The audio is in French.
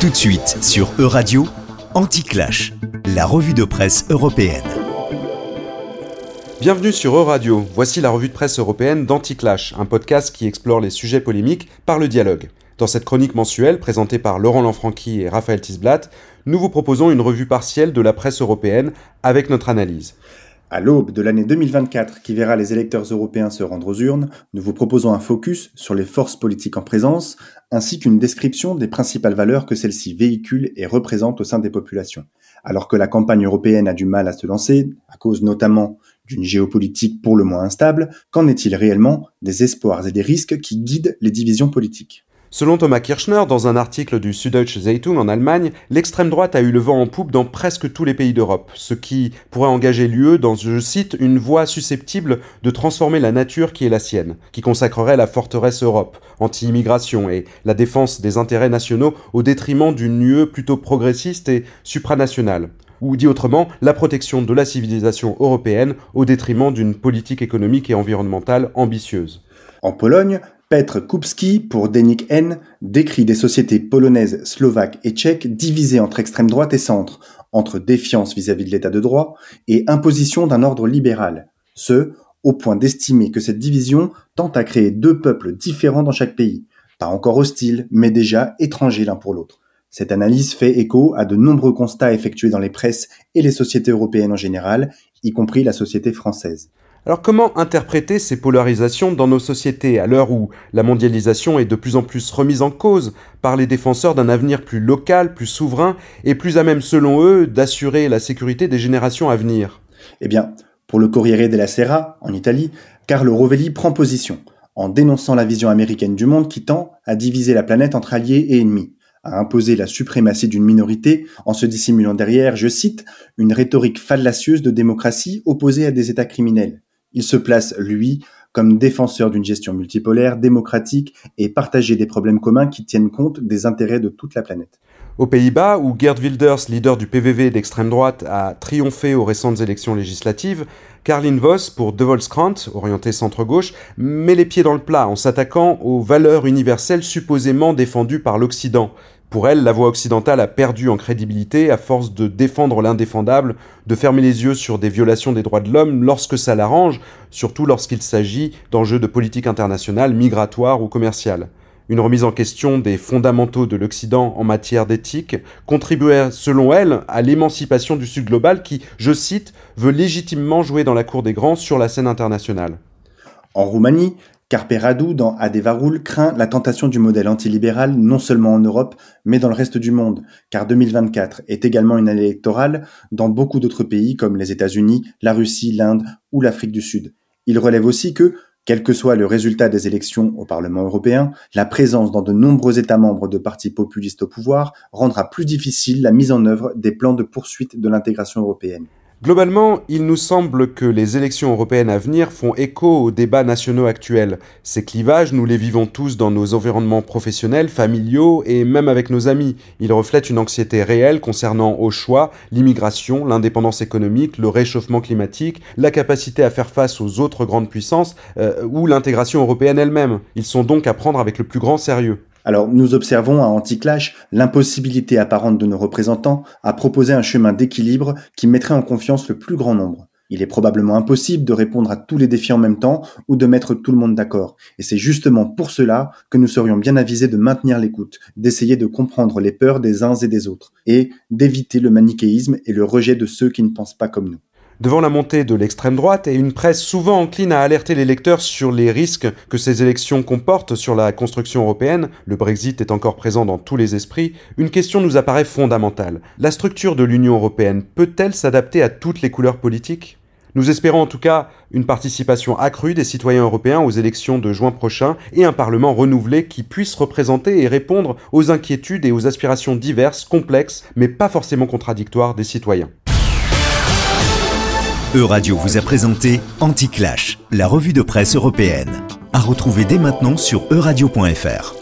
Tout de suite sur E-Radio, Anti-Clash, la revue de presse européenne. Bienvenue sur E-Radio, voici la revue de presse européenne d'Anti-Clash, un podcast qui explore les sujets polémiques par le dialogue. Dans cette chronique mensuelle, présentée par Laurent Lanfranchi et Raphaël Tisblatt, nous vous proposons une revue partielle de la presse européenne avec notre analyse. À l'aube de l'année 2024 qui verra les électeurs européens se rendre aux urnes, nous vous proposons un focus sur les forces politiques en présence, ainsi qu'une description des principales valeurs que celles-ci véhiculent et représentent au sein des populations. Alors que la campagne européenne a du mal à se lancer, à cause notamment d'une géopolitique pour le moins instable, qu'en est-il réellement des espoirs et des risques qui guident les divisions politiques? Selon Thomas Kirchner, dans un article du Süddeutsche Zeitung en Allemagne, l'extrême droite a eu le vent en poupe dans presque tous les pays d'Europe, ce qui pourrait engager l'UE dans, je cite, une voie susceptible de transformer la nature qui est la sienne, qui consacrerait la forteresse Europe, anti-immigration et la défense des intérêts nationaux au détriment d'une UE plutôt progressiste et supranationale ou dit autrement, la protection de la civilisation européenne au détriment d'une politique économique et environnementale ambitieuse. En Pologne, Petr Kupski, pour Denik N, décrit des sociétés polonaises, slovaques et tchèques divisées entre extrême droite et centre, entre défiance vis-à-vis de l'état de droit et imposition d'un ordre libéral. Ce, au point d'estimer que cette division tente à créer deux peuples différents dans chaque pays, pas encore hostiles, mais déjà étrangers l'un pour l'autre. Cette analyse fait écho à de nombreux constats effectués dans les presses et les sociétés européennes en général, y compris la société française. Alors comment interpréter ces polarisations dans nos sociétés à l'heure où la mondialisation est de plus en plus remise en cause par les défenseurs d'un avenir plus local, plus souverain et plus à même selon eux d'assurer la sécurité des générations à venir? Eh bien, pour le Corriere della Sera, en Italie, Carlo Rovelli prend position en dénonçant la vision américaine du monde qui tend à diviser la planète entre alliés et ennemis à imposer la suprématie d'une minorité en se dissimulant derrière, je cite, une rhétorique fallacieuse de démocratie opposée à des États criminels. Il se place, lui, comme défenseur d'une gestion multipolaire, démocratique et partager des problèmes communs qui tiennent compte des intérêts de toute la planète. Aux Pays-Bas, où Gerd Wilders, leader du PVV d'extrême droite, a triomphé aux récentes élections législatives, Karlin Voss, pour De Volkskrant, orienté centre-gauche, met les pieds dans le plat en s'attaquant aux valeurs universelles supposément défendues par l'Occident, pour elle, la voie occidentale a perdu en crédibilité à force de défendre l'indéfendable, de fermer les yeux sur des violations des droits de l'homme lorsque ça l'arrange, surtout lorsqu'il s'agit d'enjeux de politique internationale, migratoire ou commerciale. Une remise en question des fondamentaux de l'Occident en matière d'éthique contribuait, selon elle, à l'émancipation du Sud global qui, je cite, veut légitimement jouer dans la cour des grands sur la scène internationale. En Roumanie, Carpe dans Adevarul, craint la tentation du modèle antilibéral non seulement en Europe, mais dans le reste du monde, car 2024 est également une année électorale dans beaucoup d'autres pays comme les États-Unis, la Russie, l'Inde ou l'Afrique du Sud. Il relève aussi que, quel que soit le résultat des élections au Parlement européen, la présence dans de nombreux États membres de partis populistes au pouvoir rendra plus difficile la mise en œuvre des plans de poursuite de l'intégration européenne. Globalement, il nous semble que les élections européennes à venir font écho aux débats nationaux actuels. Ces clivages, nous les vivons tous dans nos environnements professionnels, familiaux et même avec nos amis. Ils reflètent une anxiété réelle concernant au choix l'immigration, l'indépendance économique, le réchauffement climatique, la capacité à faire face aux autres grandes puissances euh, ou l'intégration européenne elle-même. Ils sont donc à prendre avec le plus grand sérieux. Alors nous observons à Anticlash l'impossibilité apparente de nos représentants à proposer un chemin d'équilibre qui mettrait en confiance le plus grand nombre. Il est probablement impossible de répondre à tous les défis en même temps ou de mettre tout le monde d'accord. Et c'est justement pour cela que nous serions bien avisés de maintenir l'écoute, d'essayer de comprendre les peurs des uns et des autres, et d'éviter le manichéisme et le rejet de ceux qui ne pensent pas comme nous. Devant la montée de l'extrême droite et une presse souvent encline à alerter les lecteurs sur les risques que ces élections comportent sur la construction européenne, le Brexit est encore présent dans tous les esprits, une question nous apparaît fondamentale. La structure de l'Union européenne peut-elle s'adapter à toutes les couleurs politiques? Nous espérons en tout cas une participation accrue des citoyens européens aux élections de juin prochain et un Parlement renouvelé qui puisse représenter et répondre aux inquiétudes et aux aspirations diverses, complexes, mais pas forcément contradictoires des citoyens. E-Radio vous a présenté Anti-Clash, la revue de presse européenne. À retrouver dès maintenant sur euradio.fr.